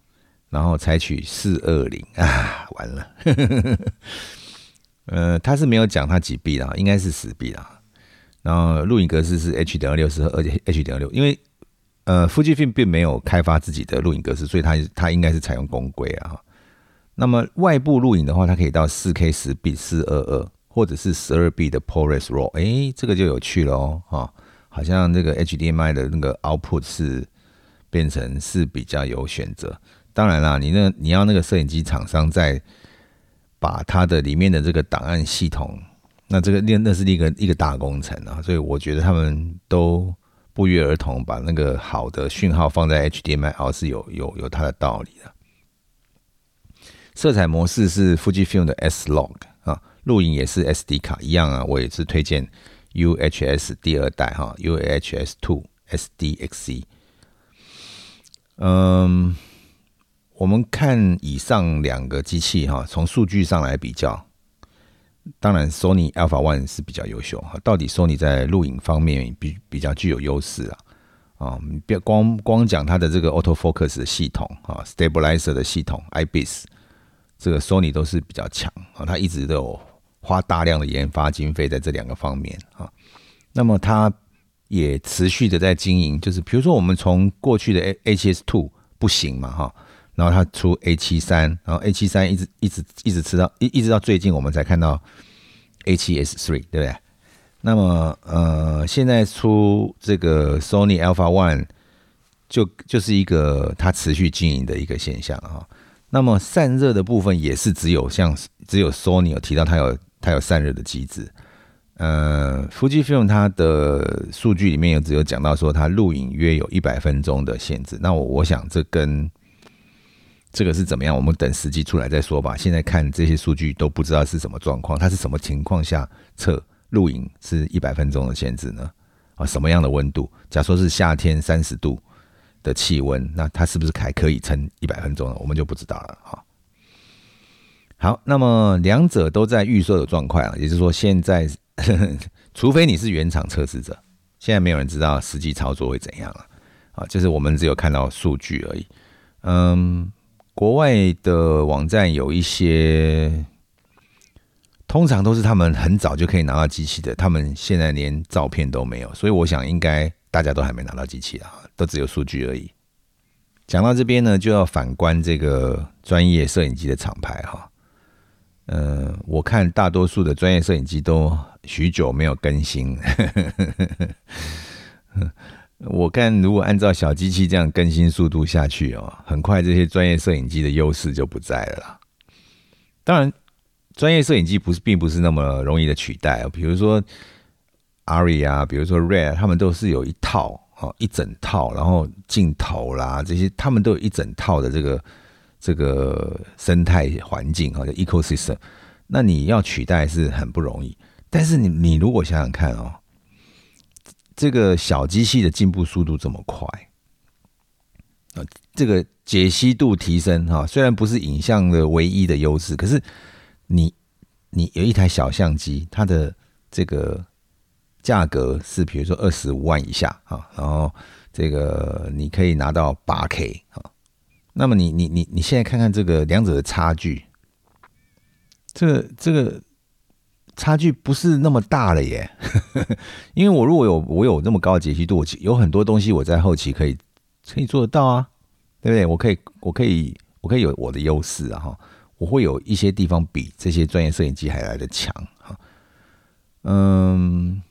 然后采取四二零啊，完了。呃，他是没有讲他几 B 啦，应该是十 B 啦。然后录影格式是 H 点二六，是 H 点二六，因为呃，Fujifilm 并没有开发自己的录影格式，所以它它应该是采用公规啊。那么外部录影的话，它可以到四 K 十 B 四二二，或者是十二 B 的 ProRes RAW，哎，这个就有趣了哦，哈，好像这个 HDMI 的那个 output 是变成是比较有选择。当然啦，你那你要那个摄影机厂商在。把它的里面的这个档案系统，那这个那那是一个一个大工程啊，所以我觉得他们都不约而同把那个好的讯号放在 HDMI 哦，是有有有它的道理的。色彩模式是 Fujifilm 的 S Log 啊，录影也是 SD 卡一样啊，我也是推荐 UHS 第二代哈，UHS Two SDXC，嗯。我们看以上两个机器哈，从数据上来比较，当然 Sony Alpha One 是比较优秀哈。到底 Sony 在录影方面比比较具有优势啊？啊，别光光讲它的这个 Auto Focus 的系统啊，Stabilizer 的系统，IBIS，这个 Sony 都是比较强啊。它一直都有花大量的研发经费在这两个方面啊。那么它也持续的在经营，就是比如说我们从过去的 A HS Two 不行嘛哈。然后它出 A 七三，然后 A 七三一直一直一直吃到一一直到最近我们才看到 A 七 S three，对不对？那么呃，现在出这个 Sony Alpha One，就就是一个它持续经营的一个现象啊。那么散热的部分也是只有像只有 Sony 有提到它有它有散热的机制。呃，Fujifilm 它的数据里面有只有讲到说它录影约有一百分钟的限制。那我我想这跟这个是怎么样？我们等时机出来再说吧。现在看这些数据都不知道是什么状况，它是什么情况下测录影是一百分钟的限制呢？啊，什么样的温度？假说是夏天三十度的气温，那它是不是还可以撑一百分钟呢？我们就不知道了。哈，好，那么两者都在预设的状况啊，也就是说，现在 (laughs) 除非你是原厂测试者，现在没有人知道实际操作会怎样了。啊，就是我们只有看到数据而已。嗯。国外的网站有一些，通常都是他们很早就可以拿到机器的，他们现在连照片都没有，所以我想应该大家都还没拿到机器啊，都只有数据而已。讲到这边呢，就要反观这个专业摄影机的厂牌哈，嗯，我看大多数的专业摄影机都许久没有更新。我看，如果按照小机器这样更新速度下去哦，很快这些专业摄影机的优势就不在了。当然，专业摄影机不是并不是那么容易的取代。比如说 ARRI 啊，比如说 RED，他们都是有一套哦，一整套，然后镜头啦这些，他们都有一整套的这个这个生态环境哈，叫 ecosystem。那你要取代是很不容易。但是你你如果想想看哦。这个小机器的进步速度这么快啊！这个解析度提升哈，虽然不是影像的唯一的优势，可是你你有一台小相机，它的这个价格是比如说二十五万以下啊，然后这个你可以拿到八 K 啊，那么你你你你现在看看这个两者的差距，这个这个。差距不是那么大了耶，(laughs) 因为我如果有我有那么高的解析度，有很多东西我在后期可以可以做得到啊，对不对？我可以，我可以，我可以有我的优势啊哈，我会有一些地方比这些专业摄影机还来的强哈。嗯，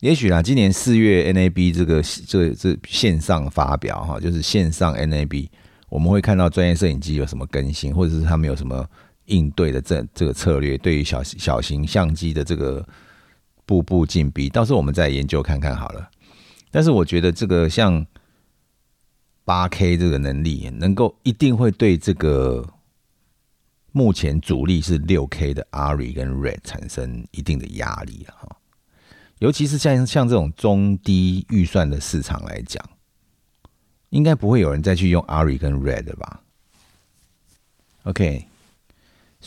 也许啦，今年四月 NAB 这个这这线上发表哈，就是线上 NAB，我们会看到专业摄影机有什么更新，或者是他们有什么应对的这这个策略，对于小小型相机的这个步步进逼，到时候我们再研究看看好了。但是我觉得这个像八 K 这个能力，能够一定会对这个目前主力是六 K 的 ARRI 跟 RED 产生一定的压力哈。尤其是像像这种中低预算的市场来讲，应该不会有人再去用 ARRI 跟 RED 吧？OK，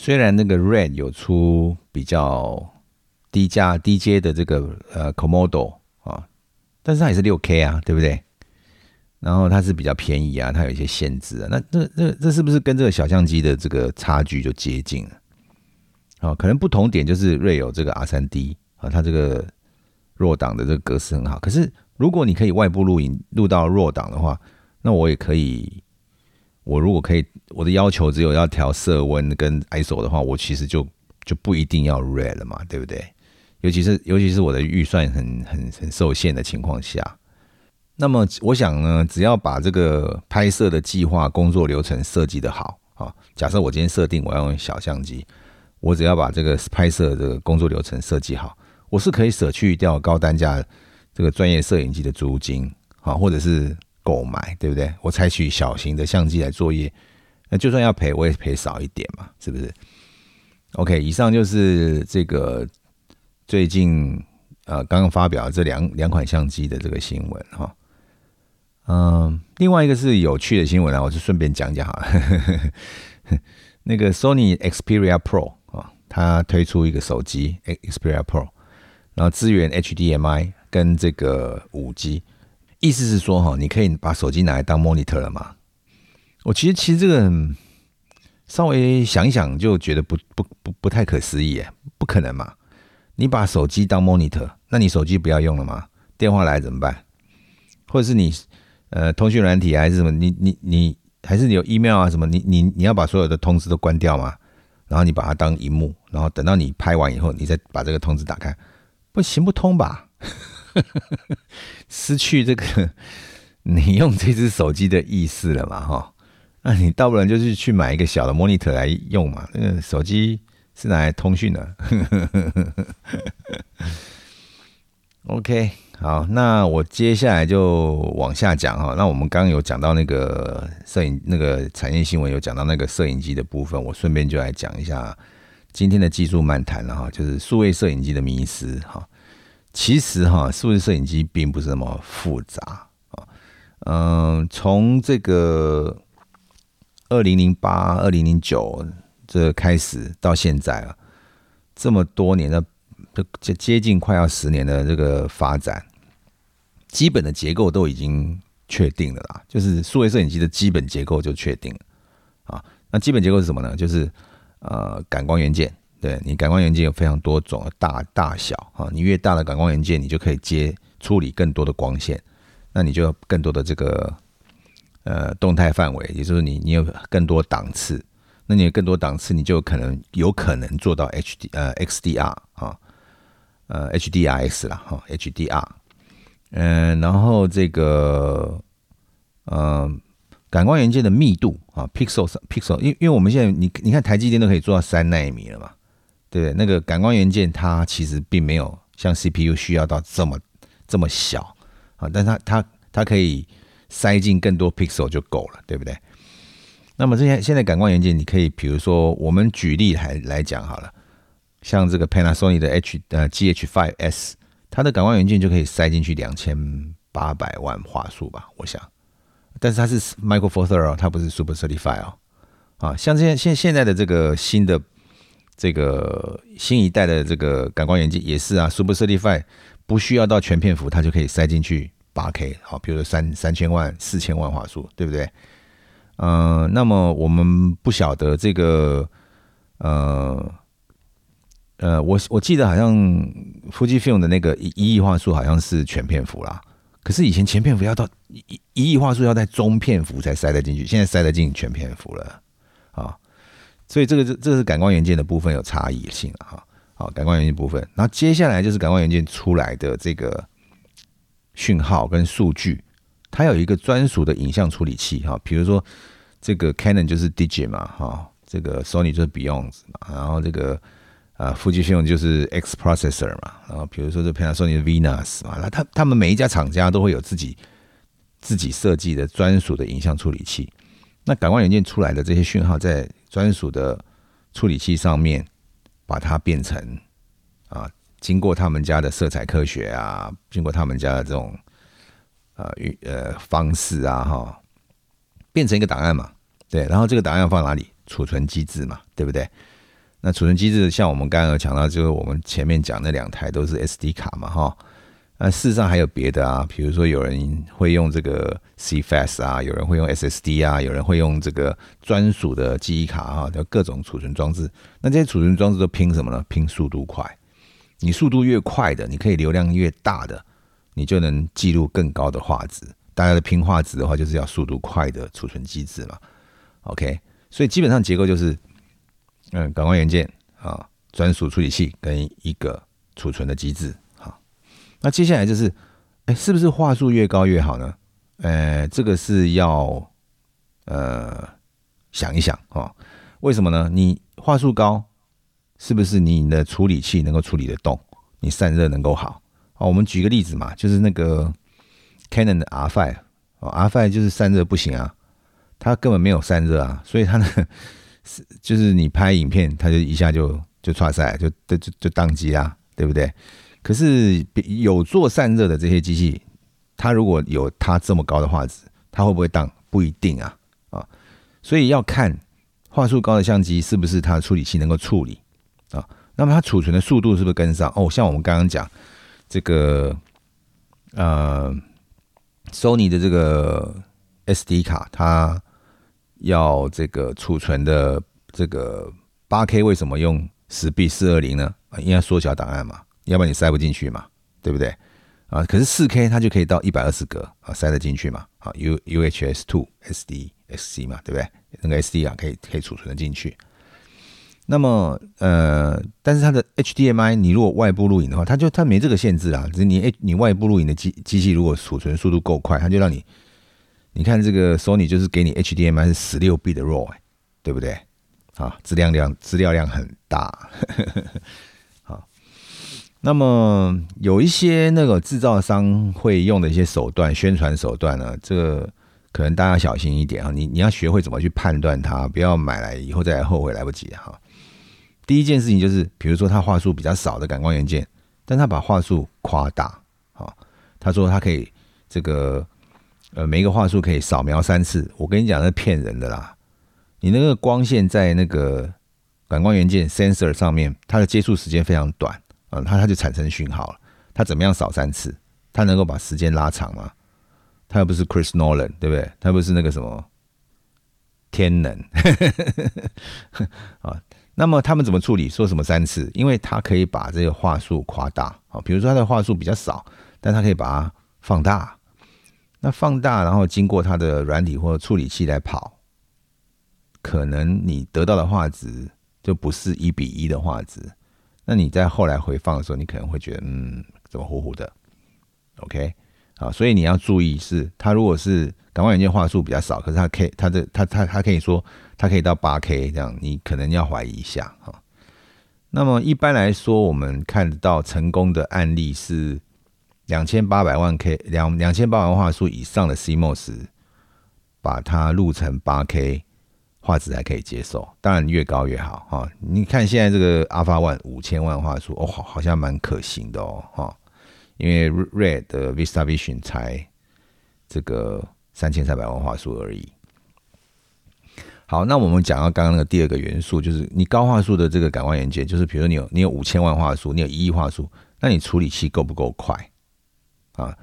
虽然那个 RED 有出比较低价低阶的这个呃 Comodo 啊。但是它也是六 K 啊，对不对？然后它是比较便宜啊，它有一些限制啊。那这这这是不是跟这个小相机的这个差距就接近了？哦，可能不同点就是瑞有这个 R 三 D 啊，它这个弱档的这个格式很好。可是如果你可以外部录影录到弱档的话，那我也可以。我如果可以，我的要求只有要调色温跟 ISO 的话，我其实就就不一定要 Red 了嘛，对不对？尤其是尤其是我的预算很很很受限的情况下，那么我想呢，只要把这个拍摄的计划工作流程设计的好啊，假设我今天设定我要用小相机，我只要把这个拍摄的工作流程设计好，我是可以舍去掉高单价这个专业摄影机的租金啊，或者是购买，对不对？我采取小型的相机来作业，那就算要赔，我也赔少一点嘛，是不是？OK，以上就是这个。最近呃，刚刚发表这两两款相机的这个新闻哈，嗯，另外一个是有趣的新闻啊，我就顺便讲讲哈。(laughs) 那个 Sony Xperia Pro 啊，它推出一个手机 Xperia Pro，然后支援 HDMI 跟这个五 G，意思是说哈，你可以把手机拿来当 monitor 了嘛？我其实其实这个稍微想一想就觉得不不不不太可思议，不可能嘛？你把手机当 monitor，那你手机不要用了吗？电话来怎么办？或者是你呃通讯软体还是什么？你你你还是你有 email 啊什么？你你你要把所有的通知都关掉吗？然后你把它当荧幕，然后等到你拍完以后，你再把这个通知打开，不行不通吧？失去这个你用这只手机的意思了嘛？哈，那你倒不然就是去买一个小的 monitor 来用嘛？那个手机。是拿来通讯的。OK，好，那我接下来就往下讲哈。那我们刚刚有讲到那个摄影那个产业新闻，有讲到那个摄影机的部分，我顺便就来讲一下今天的技术漫谈了哈，就是数位摄影机的迷思哈。其实哈，数字摄影机并不是那么复杂啊。嗯，从这个二零零八、二零零九。这开始到现在啊，这么多年的，这接接近快要十年的这个发展，基本的结构都已经确定了啦。就是数位摄影机的基本结构就确定了啊。那基本结构是什么呢？就是呃，感光元件。对你感光元件有非常多种大大小啊，你越大的感光元件，你就可以接处理更多的光线，那你就有更多的这个呃动态范围，也就是你你有更多档次。那你有更多档次，你就可能有可能做到 H D 呃 X D R 啊，呃 H D R S 啦哈 H D R，嗯，然后这个呃感光元件的密度啊 pixel pixel，因因为我们现在你你看台积电都可以做到三纳米了嘛，对？那个感光元件它其实并没有像 C P U 需要到这么这么小啊，但它它它可以塞进更多 pixel 就够了，对不对？那么这些现在感光元件，你可以比如说，我们举例来来讲好了，像这个 Panasonic 的 H 呃 GH5S，它的感光元件就可以塞进去两千八百万画素吧，我想。但是它是 micro four third 哦，它不是 Super Thirty Five 哦。啊，像这些现现在的这个新的这个新一代的这个感光元件也是啊，Super Thirty Five 不需要到全片幅，它就可以塞进去八 K，好，比如说三三千万、四千万画素，对不对？呃，那么我们不晓得这个，呃，呃，我我记得好像 Fujifilm 的那个一亿画素好像是全片幅啦，可是以前全片幅要到一一亿画素要在中片幅才塞得进去，现在塞得进全片幅了。所以这个这这是感光元件的部分有差异性哈。好，感光元件部分，然后接下来就是感光元件出来的这个讯号跟数据，它有一个专属的影像处理器哈。比如说这个 Canon 就是 Digi 嘛哈，这个 Sony 就是 Beyond 嘛，然后这个啊富士信就是 X Processor 嘛，然后比如说这 Panasonic 的 Venus 嘛，那他他们每一家厂家都会有自己自己设计的专属的影像处理器。那感光元件出来的这些讯号在专属的处理器上面，把它变成啊，经过他们家的色彩科学啊，经过他们家的这种呃呃方式啊，哈，变成一个档案嘛，对，然后这个档案放哪里？储存机制嘛，对不对？那储存机制像我们刚刚有讲到，就是我们前面讲那两台都是 SD 卡嘛，哈。那事实上还有别的啊，比如说有人会用这个 CFS 啊，有人会用 SSD 啊，有人会用这个专属的记忆卡啊，叫各种储存装置。那这些储存装置都拼什么呢？拼速度快。你速度越快的，你可以流量越大的，你就能记录更高的画质。大家的拼画质的话，就是要速度快的储存机制嘛。OK，所以基本上结构就是，嗯，感光元件啊，专属处理器跟一个储存的机制。那接下来就是，哎，是不是话术越高越好呢？呃，这个是要呃想一想哦。为什么呢？你话术高，是不是你的处理器能够处理得动？你散热能够好？哦，我们举个例子嘛，就是那个 Canon 的 R5 哦，R5 就是散热不行啊，它根本没有散热啊，所以它呢 (laughs) 是就是你拍影片，它就一下就就差赛，就就就就宕机啦，对不对？可是有做散热的这些机器，它如果有它这么高的画质，它会不会当？不一定啊啊！所以要看画素高的相机是不是它的处理器能够处理啊？那么它储存的速度是不是跟上？哦，像我们刚刚讲这个呃，Sony 的这个 SD 卡，它要这个储存的这个八 K，为什么用十 B 四二零呢？啊，因为缩小档案嘛。要不然你塞不进去嘛，对不对？啊，可是四 K 它就可以到一百二十格啊，塞得进去嘛。啊，U UHS Two SD SC 嘛，对不对？那个 SD 啊，可以可以储存的进去。那么呃，但是它的 HDMI，你如果外部录影的话，它就它没这个限制啊。只是你你外部录影的机机器如果储存速度够快，它就让你你看这个 Sony 就是给你 HDMI 是十六 B 的 RAW，对不对？啊，资料量资料量很大。那么有一些那个制造商会用的一些手段、宣传手段呢，这个可能大家小心一点啊！你你要学会怎么去判断它，不要买来以后再来后悔来不及哈。第一件事情就是，比如说它话术比较少的感光元件，但他把话术夸大，好，他说他可以这个呃每一个话术可以扫描三次，我跟你讲那骗人的啦！你那个光线在那个感光元件 sensor 上面，它的接触时间非常短。啊，它它就产生讯号了。它怎么样扫三次？它能够把时间拉长吗？它又不是 Chris Nolan，对不对？它不是那个什么天能 (laughs) 啊。那么他们怎么处理？说什么三次？因为它可以把这个话术夸大啊。比如说它的话术比较少，但它可以把它放大。那放大，然后经过它的软体或处理器来跑，可能你得到的画质就不是一比一的画质。那你在后来回放的时候，你可能会觉得，嗯，怎么糊糊的？OK，啊，所以你要注意是，它如果是感光元件画素比较少，可是它可以，它的它它它可以说它可以到八 K 这样，你可能要怀疑一下哈。那么一般来说，我们看到成功的案例是两千八百万 K 两两千八百万画素以上的 CMOS，把它录成八 K。画质还可以接受，当然越高越好哈。你看现在这个 Alpha One 五千万画素哦，好好像蛮可行的哦哈。因为 Red 的 Vista Vision 才这个三千三百万画素而已。好，那我们讲到刚刚那个第二个元素，就是你高画素的这个感光元件，就是比如说你有你有五千万画素，你有一亿画素，那你处理器够不够快啊？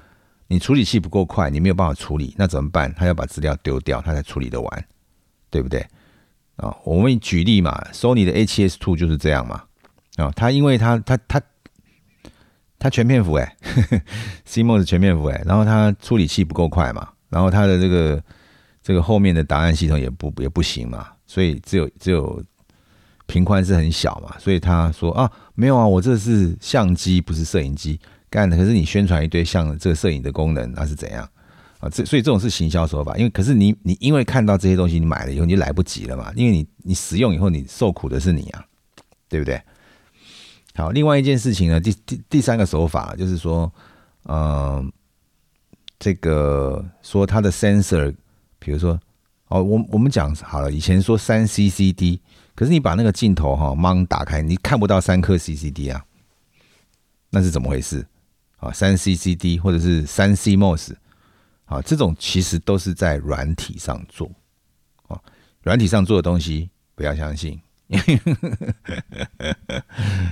你处理器不够快，你没有办法处理，那怎么办？他要把资料丢掉，他才处理得完，对不对？啊，我们举例嘛，索尼的 A7S Two 就是这样嘛。啊，它因为它它它它全片幅哎，(laughs) CMOS 全片幅哎，然后它处理器不够快嘛，然后它的这个这个后面的答案系统也不也不行嘛，所以只有只有频宽是很小嘛，所以他说啊，没有啊，我这是相机不是摄影机干的，可是你宣传一堆像这个摄影的功能，那是怎样啊？这所以这种是行销手法，因为可是你你因为看到这些东西，你买了以后你就来不及了嘛，因为你你使用以后你受苦的是你啊，对不对？好，另外一件事情呢，第第第三个手法就是说，嗯，这个说它的 sensor，比如说，哦，我我们讲好了，以前说三 CCD，可是你把那个镜头哈盲打开，你看不到三颗 CCD 啊，那是怎么回事？啊，三 CCD 或者是三 CMOS，啊，这种其实都是在软体上做，啊，软体上做的东西不要相信。(laughs)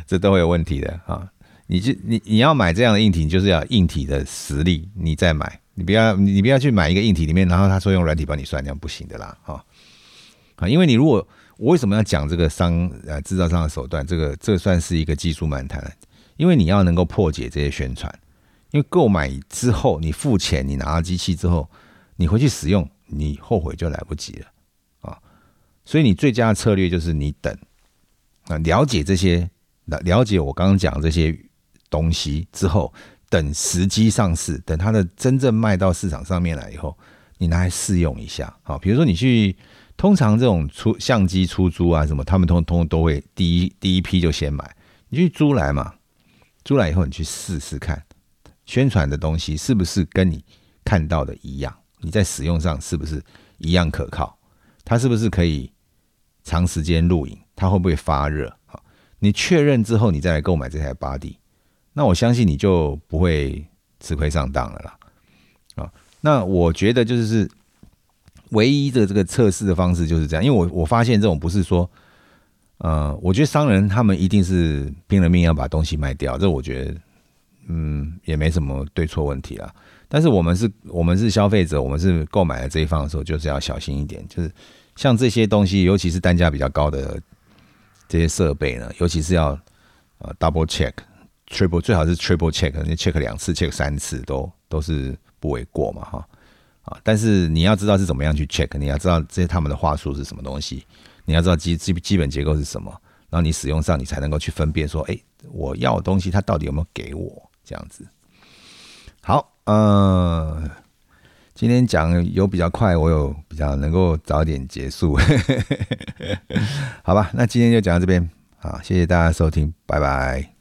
这都会有问题的啊！你就你你要买这样的硬体，就是要硬体的实力，你再买。你不要你不要去买一个硬体里面，然后他说用软体帮你算，这样不行的啦！哈啊，因为你如果我为什么要讲这个商呃制造商的手段？这个这算是一个技术漫谈，因为你要能够破解这些宣传。因为购买之后，你付钱，你拿了机器之后，你回去使用，你后悔就来不及了啊。所以你最佳的策略就是你等啊，了解这些，了了解我刚刚讲这些东西之后，等时机上市，等它的真正卖到市场上面来以后，你拿来试用一下。啊，比如说你去，通常这种出相机出租啊什么，他们通通都会第一第一批就先买，你去租来嘛，租来以后你去试试看，宣传的东西是不是跟你看到的一样？你在使用上是不是一样可靠？它是不是可以？长时间录影，它会不会发热？好，你确认之后，你再来购买这台 Body，那我相信你就不会吃亏上当了啦。啊，那我觉得就是唯一的这个测试的方式就是这样，因为我我发现这种不是说，呃，我觉得商人他们一定是拼了命要把东西卖掉，这我觉得，嗯，也没什么对错问题啊。但是我们是，我们是消费者，我们是购买了这一方的时候，就是要小心一点，就是。像这些东西，尤其是单价比较高的这些设备呢，尤其是要呃 double check、triple 最好是 triple check，你 check 两次、check 三次都都是不为过嘛，哈啊！但是你要知道是怎么样去 check，你要知道这些他们的话术是什么东西，你要知道基基基本结构是什么，然后你使用上你才能够去分辨说，哎，我要的东西它到底有没有给我这样子。好，呃。今天讲有比较快，我有比较能够早点结束，(laughs) 好吧？那今天就讲到这边，好，谢谢大家收听，拜拜。